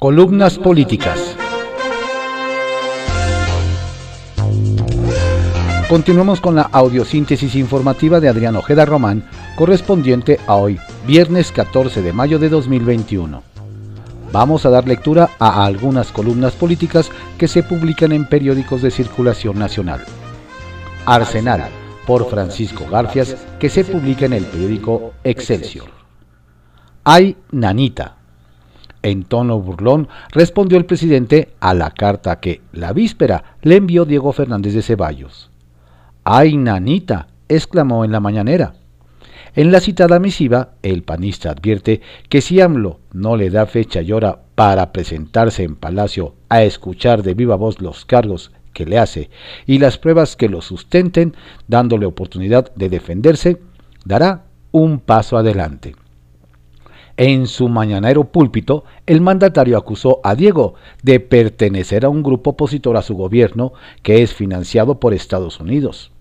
Columnas políticas. Continuamos con la audiosíntesis informativa de Adrián Ojeda Román, correspondiente a hoy, viernes 14 de mayo de 2021. Vamos a dar lectura a algunas columnas políticas que se publican en periódicos de circulación nacional. Arsenal, por Francisco Garfias, que se publica en el periódico Excelsior. Ay, nanita. En tono burlón respondió el presidente a la carta que, la víspera, le envió Diego Fernández de Ceballos. ¡Ay, nanita! exclamó en la mañanera. En la citada misiva, el panista advierte que si AMLO no le da fecha y hora para presentarse en Palacio a escuchar de viva voz los cargos que le hace y las pruebas que lo sustenten, dándole oportunidad de defenderse, dará un paso adelante. En su mañanero púlpito, el mandatario acusó a Diego de pertenecer a un grupo opositor a su gobierno que es financiado por Estados Unidos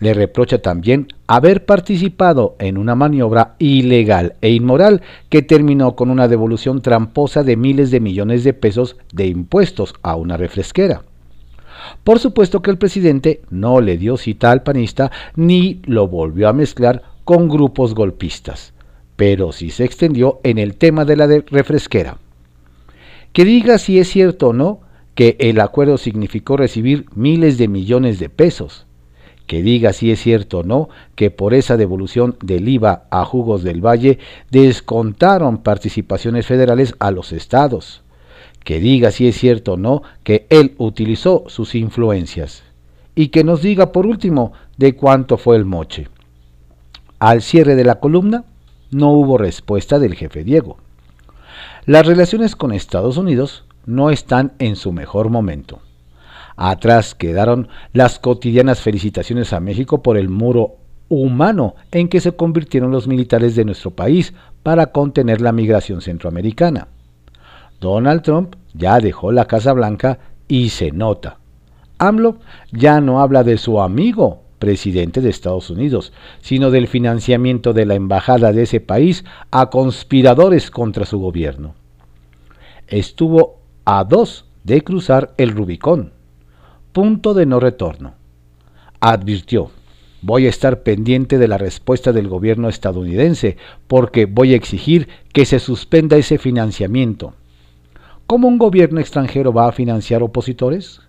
le reprocha también haber participado en una maniobra ilegal e inmoral que terminó con una devolución tramposa de miles de millones de pesos de impuestos a una refresquera. Por supuesto que el presidente no le dio cita al panista ni lo volvió a mezclar con grupos golpistas, pero sí se extendió en el tema de la refresquera. Que diga si es cierto o no que el acuerdo significó recibir miles de millones de pesos que diga si es cierto o no que por esa devolución del IVA a Jugos del Valle descontaron participaciones federales a los estados, que diga si es cierto o no que él utilizó sus influencias, y que nos diga por último de cuánto fue el moche. Al cierre de la columna no hubo respuesta del jefe Diego. Las relaciones con Estados Unidos no están en su mejor momento. Atrás quedaron las cotidianas felicitaciones a México por el muro humano en que se convirtieron los militares de nuestro país para contener la migración centroamericana. Donald Trump ya dejó la Casa Blanca y se nota. AMLO ya no habla de su amigo presidente de Estados Unidos, sino del financiamiento de la embajada de ese país a conspiradores contra su gobierno. Estuvo a dos de cruzar el Rubicón punto de no retorno. Advirtió, voy a estar pendiente de la respuesta del gobierno estadounidense porque voy a exigir que se suspenda ese financiamiento. ¿Cómo un gobierno extranjero va a financiar opositores?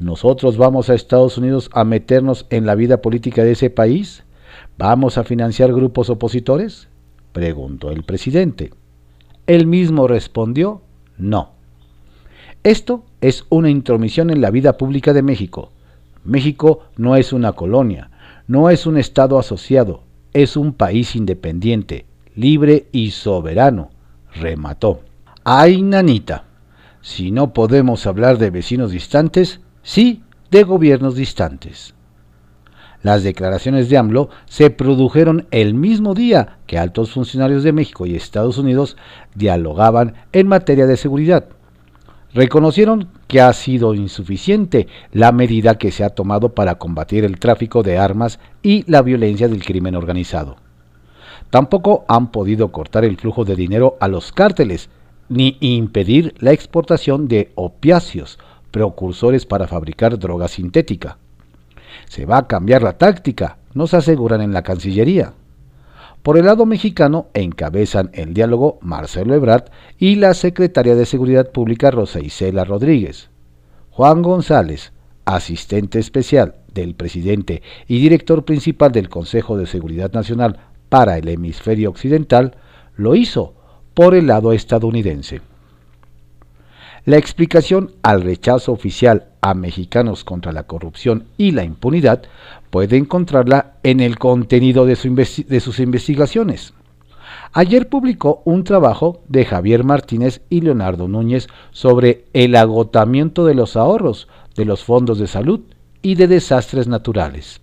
¿Nosotros vamos a Estados Unidos a meternos en la vida política de ese país? ¿Vamos a financiar grupos opositores? preguntó el presidente. Él mismo respondió, no. Esto es una intromisión en la vida pública de México. México no es una colonia, no es un Estado asociado, es un país independiente, libre y soberano, remató. Ay, nanita, si no podemos hablar de vecinos distantes, sí de gobiernos distantes. Las declaraciones de AMLO se produjeron el mismo día que altos funcionarios de México y Estados Unidos dialogaban en materia de seguridad reconocieron que ha sido insuficiente la medida que se ha tomado para combatir el tráfico de armas y la violencia del crimen organizado. Tampoco han podido cortar el flujo de dinero a los cárteles, ni impedir la exportación de opiáceos, precursores para fabricar droga sintética. Se va a cambiar la táctica, nos aseguran en la Cancillería. Por el lado mexicano encabezan el diálogo Marcelo Ebrard y la secretaria de Seguridad Pública Rosa Isela Rodríguez. Juan González, asistente especial del presidente y director principal del Consejo de Seguridad Nacional para el hemisferio occidental, lo hizo por el lado estadounidense. La explicación al rechazo oficial a mexicanos contra la corrupción y la impunidad puede encontrarla en el contenido de, sus investigaciones. Ayer publicó un trabajo de Javier Martínez y Leonardo Núñez sobre el agotamiento de los ahorros de los fondos de salud y de desastres naturales.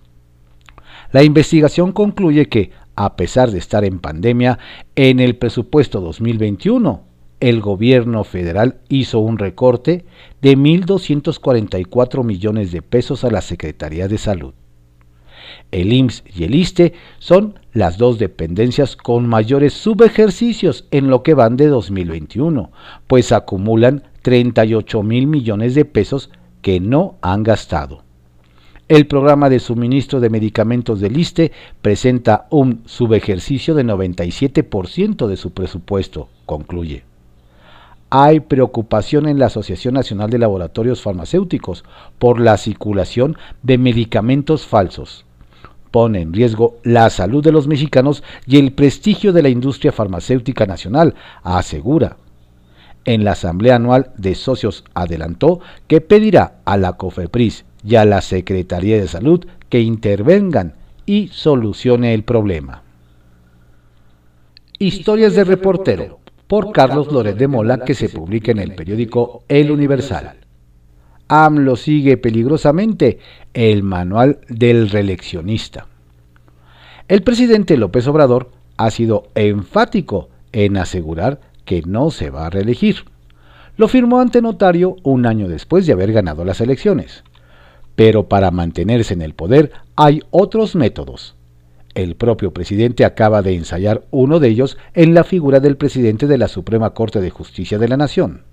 La investigación concluye que, a pesar de estar en pandemia, en el presupuesto 2021 el gobierno federal hizo un recorte de 1.244 millones de pesos a la Secretaría de Salud. El IMSS y el ISTE son las dos dependencias con mayores subejercicios en lo que van de 2021, pues acumulan 38 mil millones de pesos que no han gastado. El programa de suministro de medicamentos del ISTE presenta un subejercicio de 97% de su presupuesto, concluye. Hay preocupación en la Asociación Nacional de Laboratorios Farmacéuticos por la circulación de medicamentos falsos pone en riesgo la salud de los mexicanos y el prestigio de la industria farmacéutica nacional, asegura. En la Asamblea Anual de Socios adelantó que pedirá a la COFEPRIS y a la Secretaría de Salud que intervengan y solucione el problema. Historias de reportero por Carlos Loret de Mola que se publica en el periódico El Universal. AMLO sigue peligrosamente el manual del reeleccionista. El presidente López Obrador ha sido enfático en asegurar que no se va a reelegir. Lo firmó ante notario un año después de haber ganado las elecciones. Pero para mantenerse en el poder hay otros métodos. El propio presidente acaba de ensayar uno de ellos en la figura del presidente de la Suprema Corte de Justicia de la Nación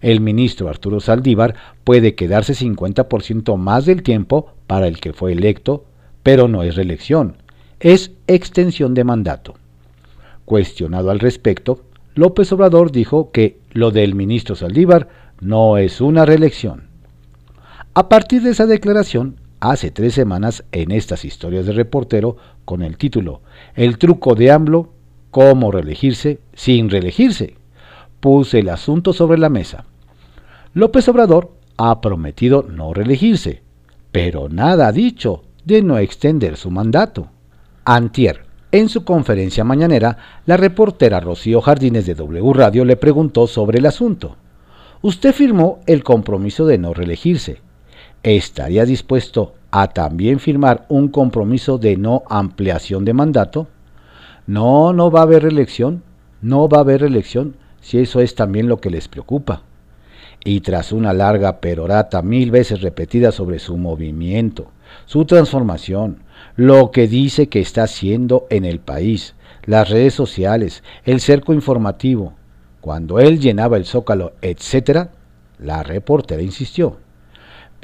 el ministro Arturo Saldívar puede quedarse 50% más del tiempo para el que fue electo, pero no es reelección, es extensión de mandato. Cuestionado al respecto, López Obrador dijo que lo del ministro Saldívar no es una reelección. A partir de esa declaración, hace tres semanas en estas historias de reportero con el título El truco de AMLO, cómo reelegirse sin reelegirse, puse el asunto sobre la mesa. López Obrador ha prometido no reelegirse, pero nada ha dicho de no extender su mandato. Antier, en su conferencia mañanera, la reportera Rocío Jardines de W Radio le preguntó sobre el asunto. Usted firmó el compromiso de no reelegirse. ¿Estaría dispuesto a también firmar un compromiso de no ampliación de mandato? No, no va a haber reelección. No va a haber reelección si eso es también lo que les preocupa y tras una larga perorata mil veces repetida sobre su movimiento, su transformación, lo que dice que está haciendo en el país, las redes sociales, el cerco informativo, cuando él llenaba el zócalo, etc., la reportera insistió.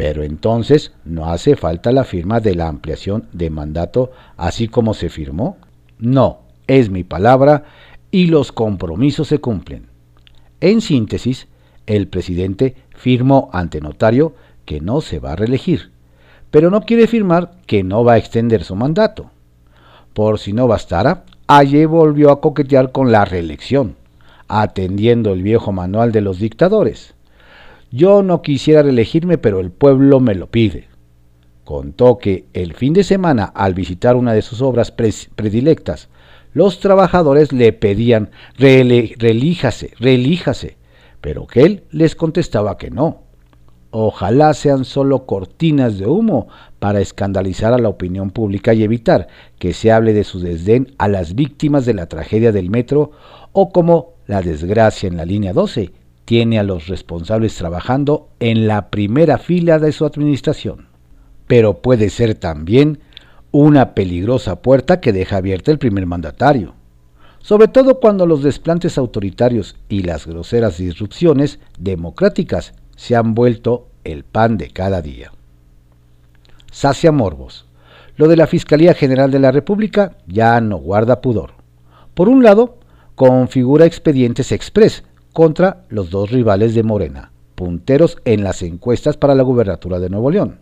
Pero entonces no hace falta la firma de la ampliación de mandato así como se firmó. No, es mi palabra y los compromisos se cumplen. En síntesis, el presidente firmó ante notario que no se va a reelegir, pero no quiere firmar que no va a extender su mandato. Por si no bastara, ayer volvió a coquetear con la reelección, atendiendo el viejo manual de los dictadores. Yo no quisiera reelegirme, pero el pueblo me lo pide. Contó que el fin de semana, al visitar una de sus obras predilectas, los trabajadores le pedían, relíjase, relíjase, pero que él les contestaba que no. Ojalá sean solo cortinas de humo para escandalizar a la opinión pública y evitar que se hable de su desdén a las víctimas de la tragedia del metro o como la desgracia en la línea 12 tiene a los responsables trabajando en la primera fila de su administración. Pero puede ser también una peligrosa puerta que deja abierta el primer mandatario sobre todo cuando los desplantes autoritarios y las groseras disrupciones democráticas se han vuelto el pan de cada día. Sacia Morbos. Lo de la Fiscalía General de la República ya no guarda pudor. Por un lado, configura expedientes express contra los dos rivales de Morena, punteros en las encuestas para la gubernatura de Nuevo León.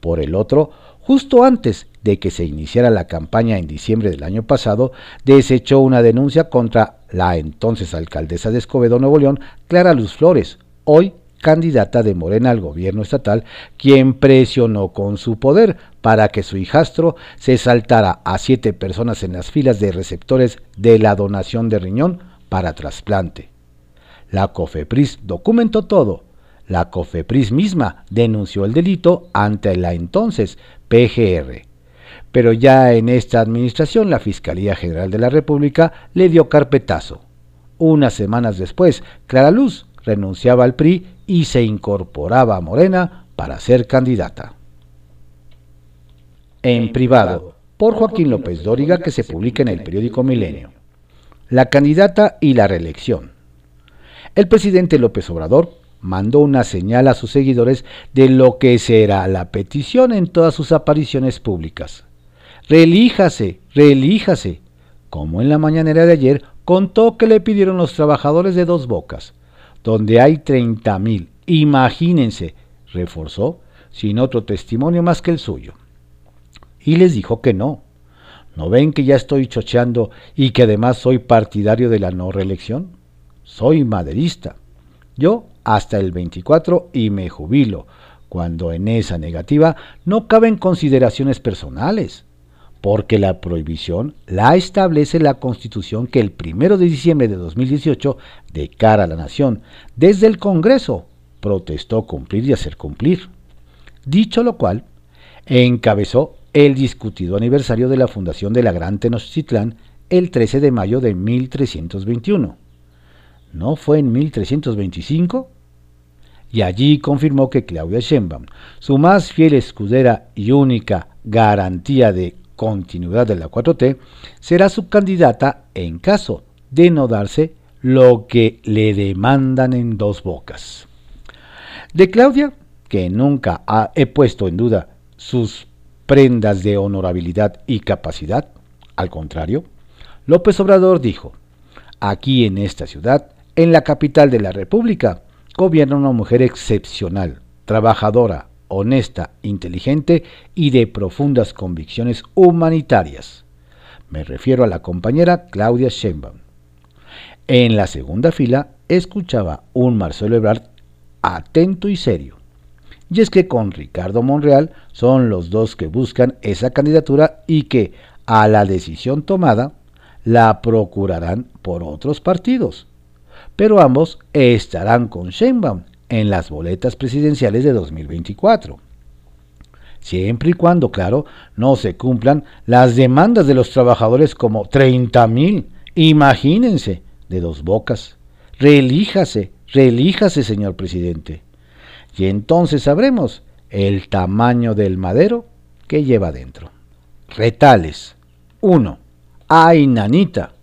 Por el otro, justo antes de que se iniciara la campaña en diciembre del año pasado, desechó una denuncia contra la entonces alcaldesa de Escobedo, Nuevo León, Clara Luz Flores, hoy candidata de Morena al gobierno estatal, quien presionó con su poder para que su hijastro se saltara a siete personas en las filas de receptores de la donación de riñón para trasplante. La COFEPRIS documentó todo. La COFEPRIS misma denunció el delito ante la entonces PGR pero ya en esta administración la Fiscalía General de la República le dio carpetazo. Unas semanas después, Clara Luz renunciaba al PRI y se incorporaba a Morena para ser candidata. en privado por Joaquín López Dóriga que se publica en el periódico Milenio. La candidata y la reelección. El presidente López Obrador mandó una señal a sus seguidores de lo que será la petición en todas sus apariciones públicas. Relíjase, relíjase. Como en la mañanera de ayer contó que le pidieron los trabajadores de dos bocas, donde hay 30 mil. Imagínense, reforzó, sin otro testimonio más que el suyo. Y les dijo que no. ¿No ven que ya estoy chocheando y que además soy partidario de la no reelección? Soy maderista. Yo hasta el 24 y me jubilo, cuando en esa negativa no caben consideraciones personales, porque la prohibición la establece la Constitución que el 1 de diciembre de 2018, de cara a la nación, desde el Congreso, protestó cumplir y hacer cumplir. Dicho lo cual, encabezó el discutido aniversario de la fundación de la Gran Tenochtitlán el 13 de mayo de 1321. ¿No fue en 1325? Y allí confirmó que Claudia Sheinbaum, su más fiel escudera y única garantía de continuidad de la 4T, será su candidata en caso de no darse lo que le demandan en dos bocas. De Claudia, que nunca he puesto en duda sus prendas de honorabilidad y capacidad, al contrario, López Obrador dijo, aquí en esta ciudad, en la capital de la República, gobierna una mujer excepcional, trabajadora, honesta, inteligente y de profundas convicciones humanitarias. Me refiero a la compañera Claudia Sheinbaum. En la segunda fila escuchaba un Marcelo Ebrard atento y serio. Y es que con Ricardo Monreal son los dos que buscan esa candidatura y que, a la decisión tomada, la procurarán por otros partidos. Pero ambos estarán con Sheinbaum en las boletas presidenciales de 2024. Siempre y cuando, claro, no se cumplan las demandas de los trabajadores como 30 mil, imagínense, de dos bocas. Relíjase, relíjase, señor presidente. Y entonces sabremos el tamaño del madero que lleva dentro. Retales. 1. ¡Ay, nanita!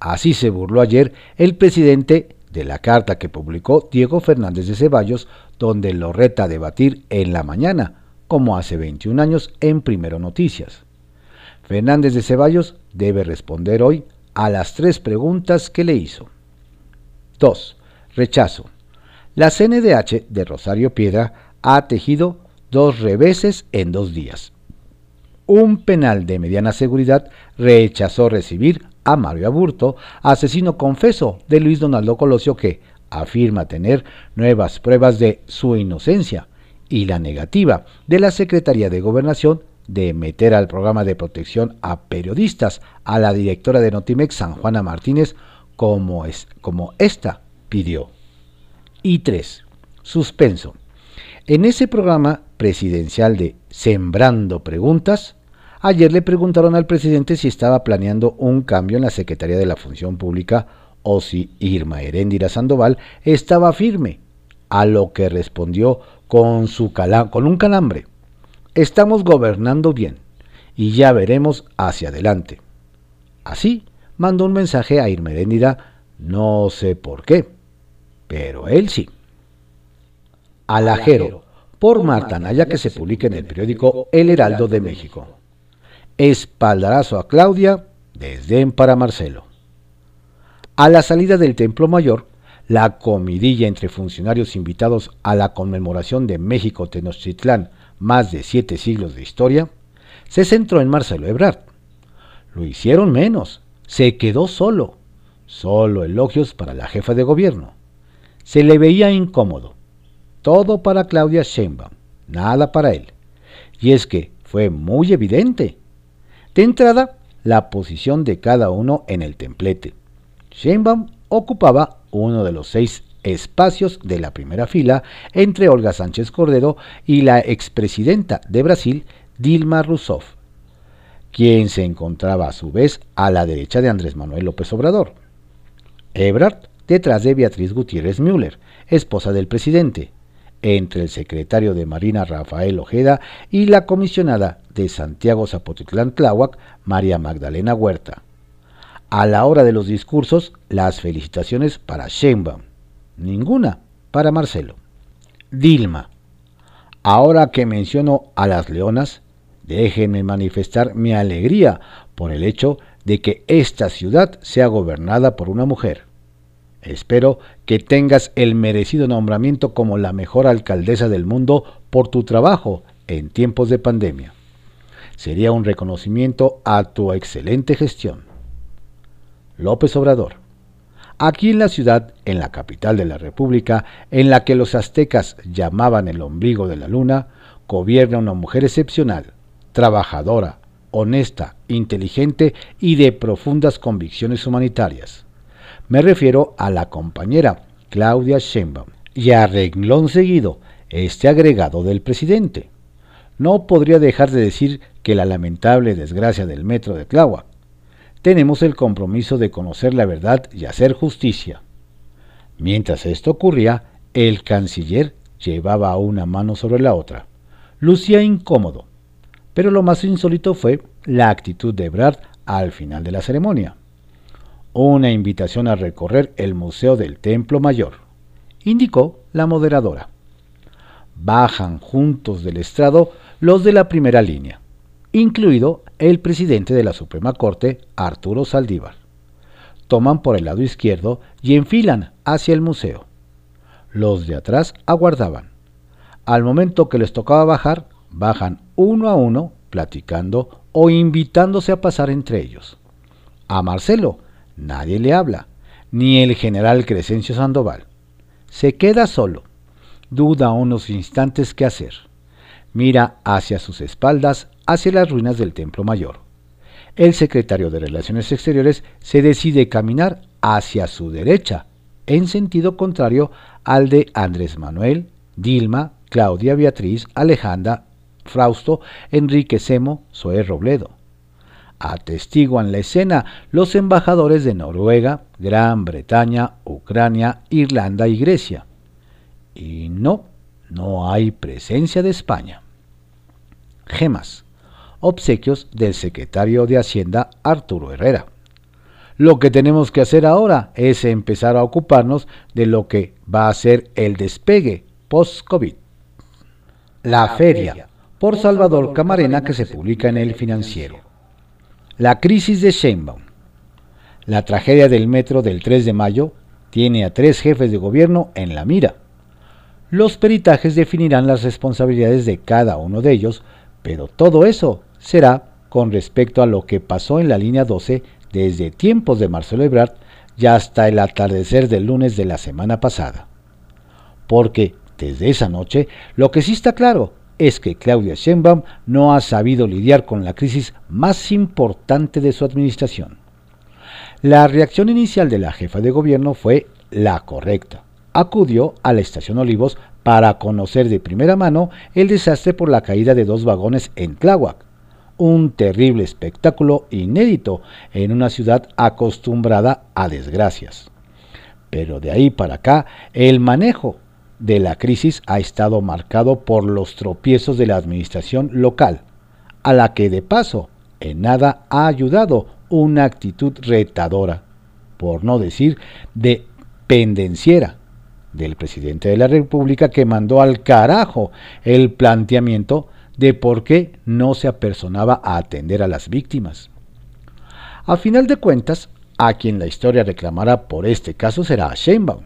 Así se burló ayer el presidente de la carta que publicó Diego Fernández de Ceballos, donde lo reta a debatir en la mañana, como hace 21 años en Primero Noticias. Fernández de Ceballos debe responder hoy a las tres preguntas que le hizo. 2. Rechazo. La CNDH de Rosario Piedra ha tejido dos reveses en dos días. Un penal de mediana seguridad rechazó recibir a Mario Aburto, asesino confeso de Luis Donaldo Colosio que afirma tener nuevas pruebas de su inocencia y la negativa de la Secretaría de Gobernación de meter al programa de protección a periodistas a la directora de Notimex, San Juana Martínez, como, es, como esta pidió. Y 3. Suspenso. En ese programa presidencial de Sembrando Preguntas, ayer le preguntaron al presidente si estaba planeando un cambio en la Secretaría de la Función Pública o si Irma Heréndira Sandoval estaba firme, a lo que respondió con, su con un calambre. Estamos gobernando bien y ya veremos hacia adelante. Así mandó un mensaje a Irma Heréndira, no sé por qué pero él sí. Alajero, por Marta Naya, que se publica en el periódico El Heraldo de México. Espaldarazo a Claudia, desdén para Marcelo. A la salida del Templo Mayor, la comidilla entre funcionarios invitados a la conmemoración de México Tenochtitlán, más de siete siglos de historia, se centró en Marcelo Ebrard. Lo hicieron menos, se quedó solo, solo elogios para la jefa de gobierno. Se le veía incómodo. Todo para Claudia Sheinbaum, nada para él. Y es que fue muy evidente. De entrada, la posición de cada uno en el templete. Sheinbaum ocupaba uno de los seis espacios de la primera fila entre Olga Sánchez Cordero y la expresidenta de Brasil, Dilma Rousseff, quien se encontraba a su vez a la derecha de Andrés Manuel López Obrador. Ebrard detrás de Beatriz Gutiérrez Müller, esposa del presidente, entre el secretario de Marina Rafael Ojeda y la comisionada de Santiago Zapotitlán Tláhuac, María Magdalena Huerta. A la hora de los discursos, las felicitaciones para Sheinbaum, ninguna para Marcelo. Dilma. Ahora que menciono a las leonas, déjenme manifestar mi alegría por el hecho de que esta ciudad sea gobernada por una mujer. Espero que tengas el merecido nombramiento como la mejor alcaldesa del mundo por tu trabajo en tiempos de pandemia. Sería un reconocimiento a tu excelente gestión. López Obrador. Aquí en la ciudad, en la capital de la República, en la que los aztecas llamaban el ombligo de la luna, gobierna una mujer excepcional, trabajadora, honesta, inteligente y de profundas convicciones humanitarias. Me refiero a la compañera Claudia Sheinbaum y a renglón seguido este agregado del presidente. No podría dejar de decir que la lamentable desgracia del metro de Tláhuac. Tenemos el compromiso de conocer la verdad y hacer justicia. Mientras esto ocurría, el canciller llevaba una mano sobre la otra. Lucía incómodo, pero lo más insólito fue la actitud de Brad al final de la ceremonia una invitación a recorrer el Museo del Templo Mayor, indicó la moderadora. Bajan juntos del estrado los de la primera línea, incluido el presidente de la Suprema Corte, Arturo Saldívar. Toman por el lado izquierdo y enfilan hacia el museo. Los de atrás aguardaban. Al momento que les tocaba bajar, bajan uno a uno, platicando o invitándose a pasar entre ellos. A Marcelo, Nadie le habla, ni el general Crescencio Sandoval. Se queda solo. Duda unos instantes qué hacer. Mira hacia sus espaldas, hacia las ruinas del Templo Mayor. El secretario de Relaciones Exteriores se decide caminar hacia su derecha, en sentido contrario al de Andrés Manuel, Dilma, Claudia Beatriz, Alejandra, Frausto, Enrique Semo, Zoé Robledo atestiguan la escena los embajadores de Noruega, Gran Bretaña, Ucrania, Irlanda y Grecia. Y no, no hay presencia de España. Gemas. Obsequios del secretario de Hacienda Arturo Herrera. Lo que tenemos que hacer ahora es empezar a ocuparnos de lo que va a ser el despegue post-COVID. La feria, por Salvador Camarena, que se publica en el financiero. La crisis de Sheinbaum. La tragedia del metro del 3 de mayo tiene a tres jefes de gobierno en la mira. Los peritajes definirán las responsabilidades de cada uno de ellos, pero todo eso será con respecto a lo que pasó en la línea 12 desde tiempos de Marcelo Ebrard y hasta el atardecer del lunes de la semana pasada. Porque desde esa noche lo que sí está claro es que Claudia Sheinbaum no ha sabido lidiar con la crisis más importante de su administración. La reacción inicial de la jefa de gobierno fue la correcta. Acudió a la estación Olivos para conocer de primera mano el desastre por la caída de dos vagones en Tláhuac, un terrible espectáculo inédito en una ciudad acostumbrada a desgracias. Pero de ahí para acá, el manejo de la crisis ha estado marcado por los tropiezos de la administración local, a la que de paso en nada ha ayudado una actitud retadora, por no decir de pendenciera, del presidente de la República que mandó al carajo el planteamiento de por qué no se apersonaba a atender a las víctimas. A final de cuentas, a quien la historia reclamará por este caso será Sheinbaum,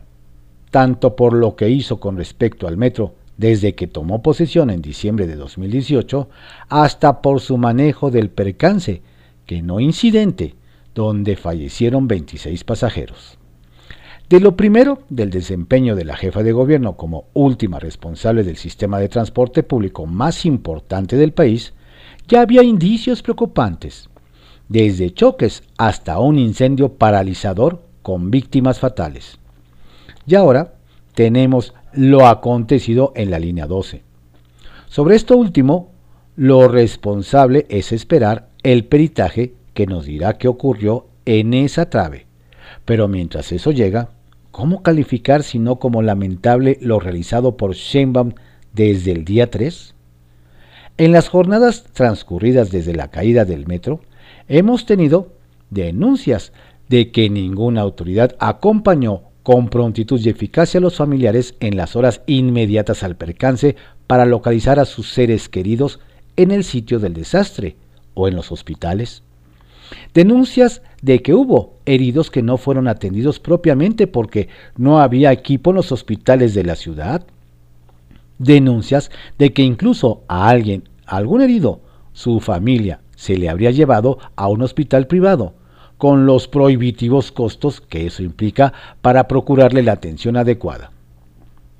tanto por lo que hizo con respecto al metro desde que tomó posesión en diciembre de 2018, hasta por su manejo del percance, que no incidente, donde fallecieron 26 pasajeros. De lo primero, del desempeño de la jefa de gobierno como última responsable del sistema de transporte público más importante del país, ya había indicios preocupantes, desde choques hasta un incendio paralizador con víctimas fatales. Y ahora tenemos lo acontecido en la línea 12. Sobre esto último, lo responsable es esperar el peritaje que nos dirá qué ocurrió en esa trave. Pero mientras eso llega, ¿cómo calificar sino como lamentable lo realizado por Sheinbaum desde el día 3? En las jornadas transcurridas desde la caída del metro, hemos tenido denuncias de que ninguna autoridad acompañó con prontitud y eficacia a los familiares en las horas inmediatas al percance para localizar a sus seres queridos en el sitio del desastre o en los hospitales. Denuncias de que hubo heridos que no fueron atendidos propiamente porque no había equipo en los hospitales de la ciudad. Denuncias de que incluso a alguien, algún herido, su familia se le habría llevado a un hospital privado, con los prohibitivos costos que eso implica para procurarle la atención adecuada.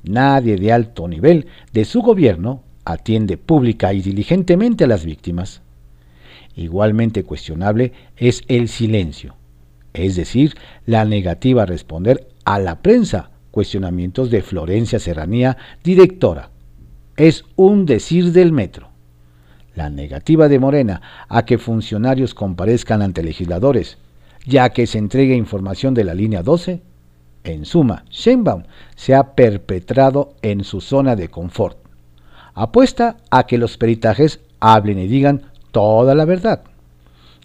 Nadie de alto nivel de su gobierno atiende pública y diligentemente a las víctimas. Igualmente cuestionable es el silencio, es decir, la negativa a responder a la prensa cuestionamientos de Florencia Serranía, directora. Es un decir del metro. La negativa de Morena a que funcionarios comparezcan ante legisladores ya que se entregue información de la línea 12. En suma, Sheinbaum se ha perpetrado en su zona de confort. Apuesta a que los peritajes hablen y digan toda la verdad.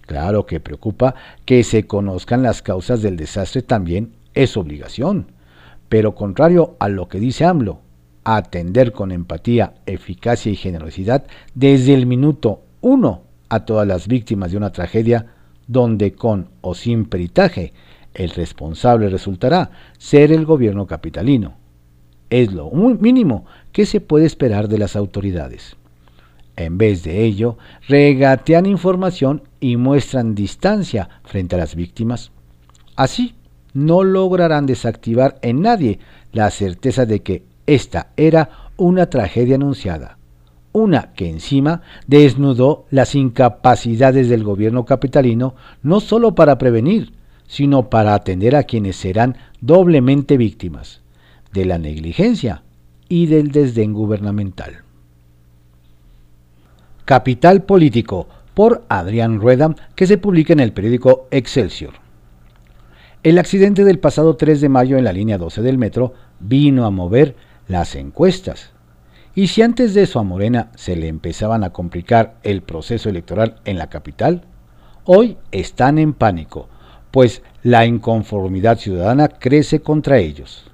Claro que preocupa que se conozcan las causas del desastre también es obligación, pero contrario a lo que dice AMLO, atender con empatía, eficacia y generosidad desde el minuto uno a todas las víctimas de una tragedia donde con o sin peritaje el responsable resultará ser el gobierno capitalino. Es lo mínimo que se puede esperar de las autoridades. En vez de ello, regatean información y muestran distancia frente a las víctimas. Así, no lograrán desactivar en nadie la certeza de que esta era una tragedia anunciada una que encima desnudó las incapacidades del gobierno capitalino no solo para prevenir, sino para atender a quienes serán doblemente víctimas de la negligencia y del desdén gubernamental. Capital Político por Adrián Rueda, que se publica en el periódico Excelsior. El accidente del pasado 3 de mayo en la línea 12 del metro vino a mover las encuestas y si antes de eso a Morena se le empezaban a complicar el proceso electoral en la capital, hoy están en pánico, pues la inconformidad ciudadana crece contra ellos.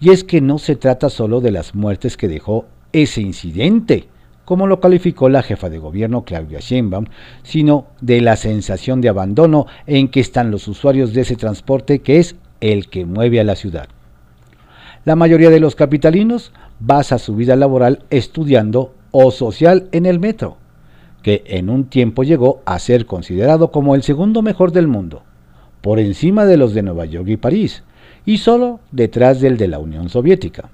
Y es que no se trata solo de las muertes que dejó ese incidente, como lo calificó la jefa de gobierno Claudia Sheinbaum, sino de la sensación de abandono en que están los usuarios de ese transporte que es el que mueve a la ciudad. La mayoría de los capitalinos basa su vida laboral estudiando o social en el metro, que en un tiempo llegó a ser considerado como el segundo mejor del mundo, por encima de los de Nueva York y París, y solo detrás del de la Unión Soviética.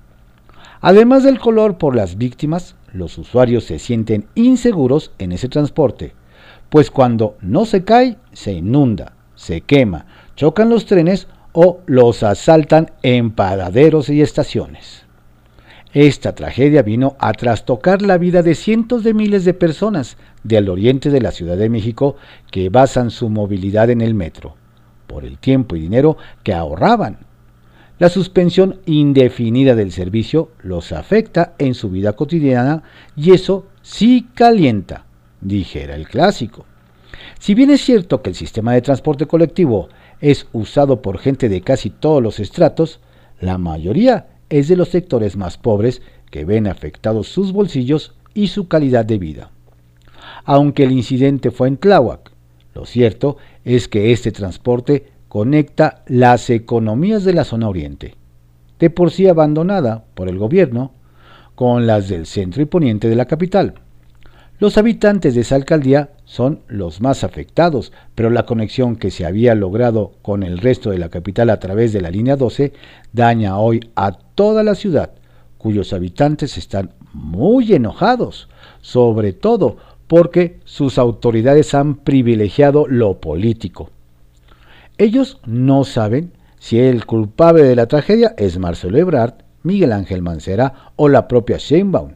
Además del color por las víctimas, los usuarios se sienten inseguros en ese transporte, pues cuando no se cae, se inunda, se quema, chocan los trenes o los asaltan en paraderos y estaciones. Esta tragedia vino a trastocar la vida de cientos de miles de personas del oriente de la Ciudad de México que basan su movilidad en el metro, por el tiempo y dinero que ahorraban. La suspensión indefinida del servicio los afecta en su vida cotidiana y eso sí calienta, dijera el clásico. Si bien es cierto que el sistema de transporte colectivo es usado por gente de casi todos los estratos, la mayoría es de los sectores más pobres que ven afectados sus bolsillos y su calidad de vida. Aunque el incidente fue en Tláhuac, lo cierto es que este transporte conecta las economías de la zona oriente, de por sí abandonada por el gobierno, con las del centro y poniente de la capital. Los habitantes de esa alcaldía son los más afectados, pero la conexión que se había logrado con el resto de la capital a través de la línea 12 daña hoy a toda la ciudad, cuyos habitantes están muy enojados, sobre todo porque sus autoridades han privilegiado lo político. Ellos no saben si el culpable de la tragedia es Marcelo Ebrard, Miguel Ángel Mancera o la propia Sheinbaum.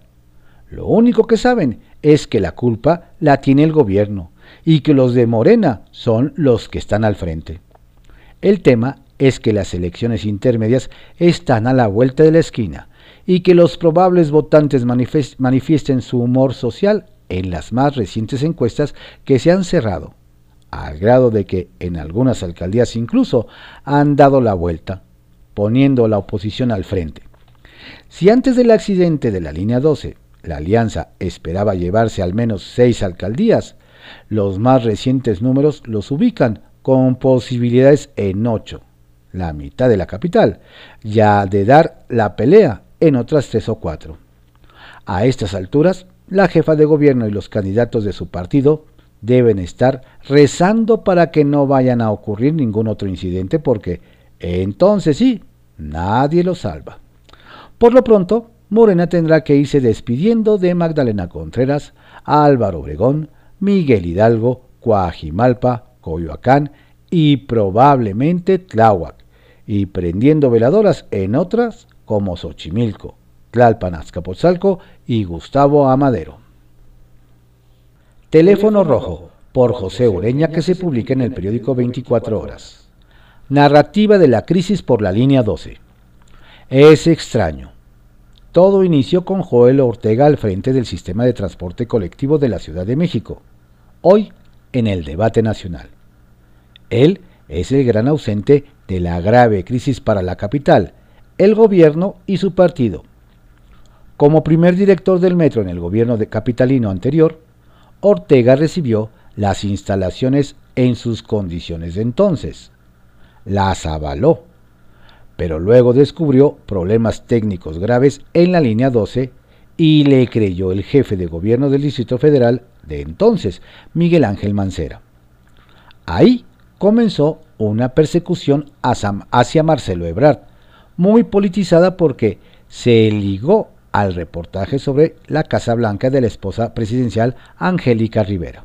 Lo único que saben es que la culpa la tiene el gobierno y que los de Morena son los que están al frente. El tema es que las elecciones intermedias están a la vuelta de la esquina y que los probables votantes manifiesten su humor social en las más recientes encuestas que se han cerrado, al grado de que en algunas alcaldías incluso han dado la vuelta, poniendo la oposición al frente. Si antes del accidente de la línea 12 la alianza esperaba llevarse al menos seis alcaldías, los más recientes números los ubican con posibilidades en ocho, la mitad de la capital, ya de dar la pelea en otras tres o cuatro. A estas alturas, la jefa de gobierno y los candidatos de su partido deben estar rezando para que no vayan a ocurrir ningún otro incidente porque entonces sí, nadie lo salva. Por lo pronto, Morena tendrá que irse despidiendo de Magdalena Contreras, Álvaro Obregón, Miguel Hidalgo, Coajimalpa, Coyoacán y probablemente Tláhuac, y prendiendo veladoras en otras como Xochimilco, Tlalpan Azcapotzalco y Gustavo Amadero. Teléfono Rojo, por José Ureña, que se publica en el periódico 24 Horas. Narrativa de la crisis por la línea 12. Es extraño. Todo inició con Joel Ortega al frente del sistema de transporte colectivo de la Ciudad de México, hoy en el debate nacional. Él es el gran ausente de la grave crisis para la capital, el gobierno y su partido. Como primer director del metro en el gobierno capitalino anterior, Ortega recibió las instalaciones en sus condiciones de entonces. Las avaló, pero luego descubrió problemas técnicos graves en la línea 12 y le creyó el jefe de gobierno del Distrito Federal de entonces, Miguel Ángel Mancera. Ahí comenzó una persecución hacia Marcelo Ebrard, muy politizada porque se ligó al reportaje sobre la Casa Blanca de la esposa presidencial Angélica Rivera.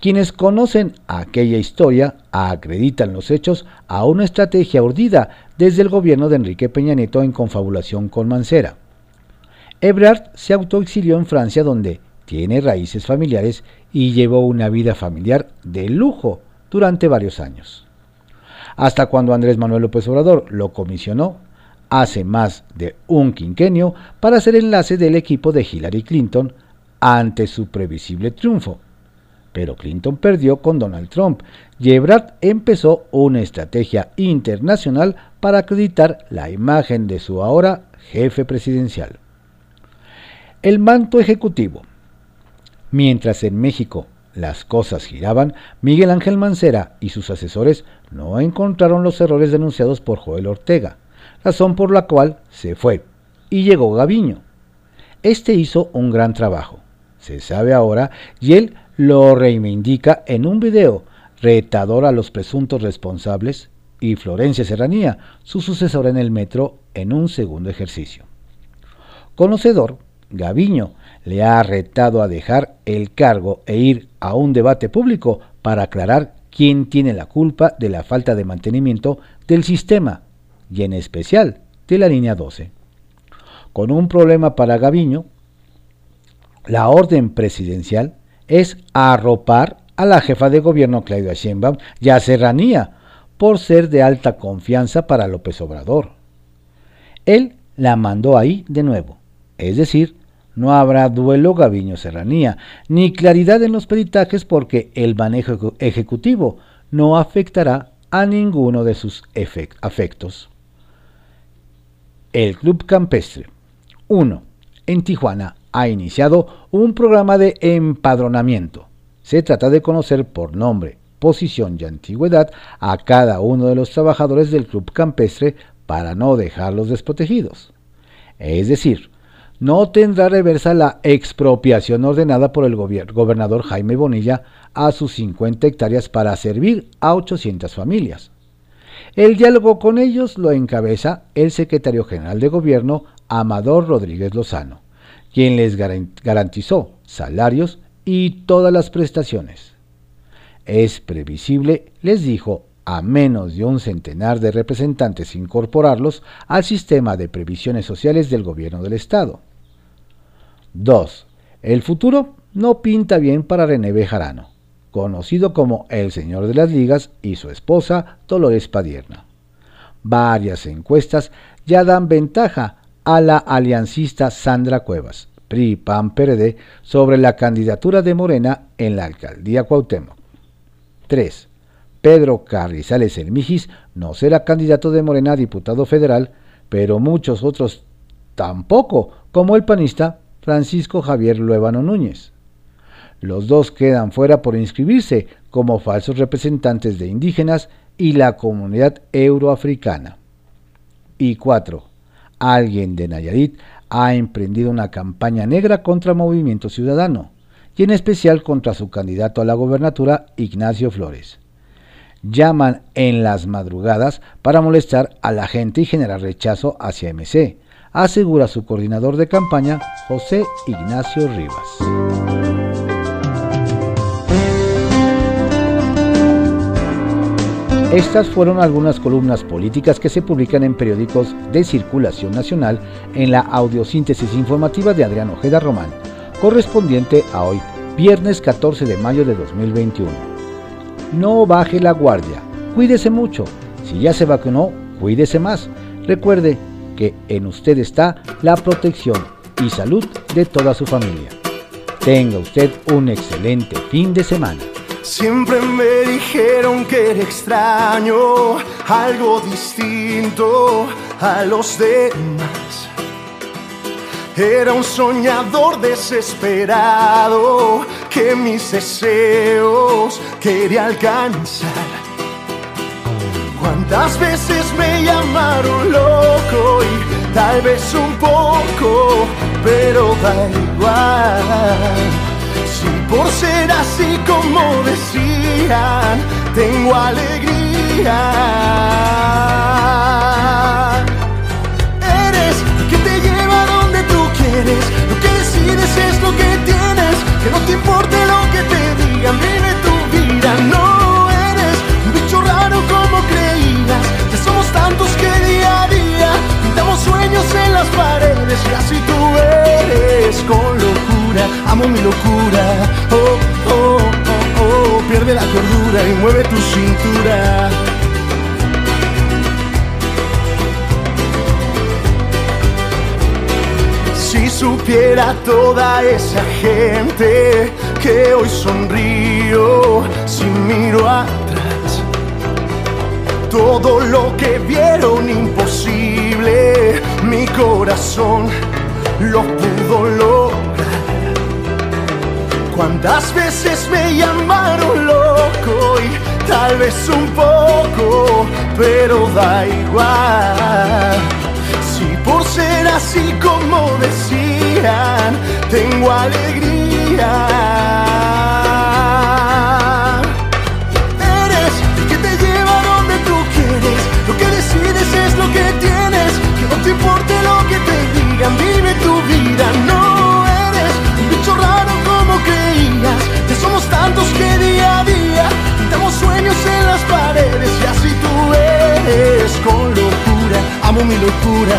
Quienes conocen aquella historia acreditan los hechos a una estrategia urdida desde el gobierno de Enrique Peña Nieto en confabulación con Mancera. Ebrard se autoexilió en Francia donde tiene raíces familiares y llevó una vida familiar de lujo durante varios años hasta cuando Andrés Manuel López Obrador lo comisionó hace más de un quinquenio para ser enlace del equipo de Hillary Clinton ante su previsible triunfo. Pero Clinton perdió con Donald Trump y empezó una estrategia internacional para acreditar la imagen de su ahora jefe presidencial. El manto ejecutivo. Mientras en México las cosas giraban, Miguel Ángel Mancera y sus asesores no encontraron los errores denunciados por Joel Ortega, razón por la cual se fue, y llegó Gaviño. Este hizo un gran trabajo, se sabe ahora, y él lo reivindica en un video retador a los presuntos responsables y Florencia Serranía, su sucesora en el metro, en un segundo ejercicio. Conocedor, Gaviño le ha retado a dejar el cargo e ir a un debate público para aclarar quién tiene la culpa de la falta de mantenimiento del sistema y en especial de la línea 12. Con un problema para Gaviño, la orden presidencial es arropar a la jefa de gobierno Claudia Sheinbaum y a Serranía por ser de alta confianza para López Obrador. Él la mandó ahí de nuevo, es decir, no habrá duelo Gaviño-Serranía, ni claridad en los peritajes porque el manejo ejecutivo no afectará a ninguno de sus afectos. El Club Campestre 1. En Tijuana ha iniciado un programa de empadronamiento. Se trata de conocer por nombre, posición y antigüedad a cada uno de los trabajadores del Club Campestre para no dejarlos desprotegidos. Es decir, no tendrá reversa la expropiación ordenada por el gobernador Jaime Bonilla a sus 50 hectáreas para servir a 800 familias. El diálogo con ellos lo encabeza el secretario general de gobierno Amador Rodríguez Lozano, quien les garantizó salarios y todas las prestaciones. Es previsible, les dijo, a menos de un centenar de representantes incorporarlos al sistema de previsiones sociales del gobierno del Estado. 2. El futuro no pinta bien para René Bejarano, conocido como el Señor de las Ligas y su esposa Dolores Padierna. varias encuestas ya dan ventaja a la aliancista Sandra Cuevas, PRI PAN PRD, sobre la candidatura de Morena en la alcaldía Cuauhtémoc. 3. Pedro Carrizales El Mijis no será candidato de Morena a diputado federal, pero muchos otros tampoco, como el panista Francisco Javier Luevano Núñez. Los dos quedan fuera por inscribirse como falsos representantes de indígenas y la comunidad euroafricana. Y 4. Alguien de Nayarit ha emprendido una campaña negra contra Movimiento Ciudadano, y en especial contra su candidato a la gobernatura, Ignacio Flores. Llaman en las madrugadas para molestar a la gente y generar rechazo hacia MC, asegura su coordinador de campaña, José Ignacio Rivas. Estas fueron algunas columnas políticas que se publican en periódicos de circulación nacional en la audiosíntesis informativa de Adrián Ojeda Román, correspondiente a hoy, viernes 14 de mayo de 2021. No baje la guardia, cuídese mucho. Si ya se vacunó, cuídese más. Recuerde que en usted está la protección y salud de toda su familia. Tenga usted un excelente fin de semana. Siempre me dijeron que era extraño, algo distinto a los demás. Era un soñador desesperado que mis deseos quería alcanzar. ¿Cuántas veces me llamaron loco y tal vez un poco, pero da igual? por ser así como decían, tengo alegría. Tu cintura. Si supiera toda esa gente que hoy sonrío si miro atrás, todo lo que vieron imposible, mi corazón lo pudo lograr. ¿Cuántas veces me llamaron y tal vez un poco, pero da igual? Si por ser así como decían, tengo alegría. Amo mi locura,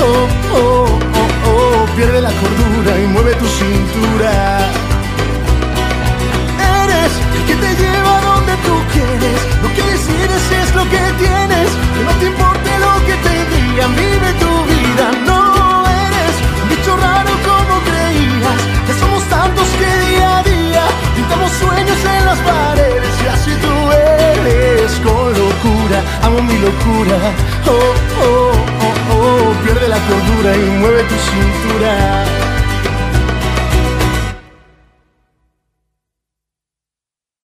oh, oh, oh, oh, pierde la cordura y mueve tu cintura. Eres el que te lleva donde tú quieres, lo que decides es lo que tienes, que no te importe lo que te digan, vive tu vida, no eres un bicho raro como creías, que somos tantos que Pintamos sueños en las paredes y así tú eres con locura. Amo mi locura. Oh, oh. Pierde la cordura y mueve tu cintura.